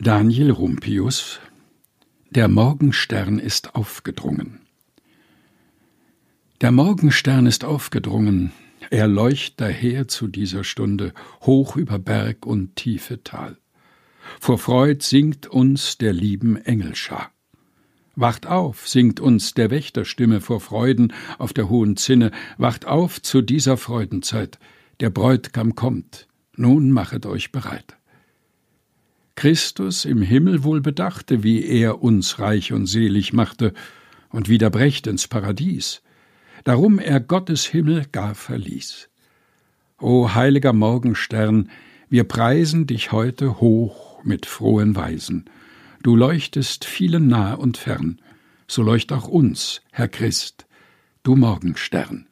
Daniel Rumpius Der Morgenstern ist aufgedrungen. Der Morgenstern ist aufgedrungen, er leucht daher zu dieser Stunde, hoch über Berg und tiefe Tal. Vor Freud singt uns der lieben Engelschar. Wacht auf, singt uns der Wächterstimme vor Freuden auf der hohen Zinne, wacht auf zu dieser Freudenzeit, der Bräutigam kommt, nun machet euch bereit. Christus im Himmel wohl bedachte, wie er uns reich und selig machte und wieder brächt ins Paradies, darum er Gottes Himmel gar verließ. O heiliger Morgenstern, wir preisen dich heute hoch mit frohen Weisen. Du leuchtest vielen nah und fern, so leucht auch uns, Herr Christ, du Morgenstern.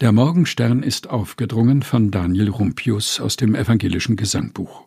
Der Morgenstern ist aufgedrungen von Daniel Rumpius aus dem evangelischen Gesangbuch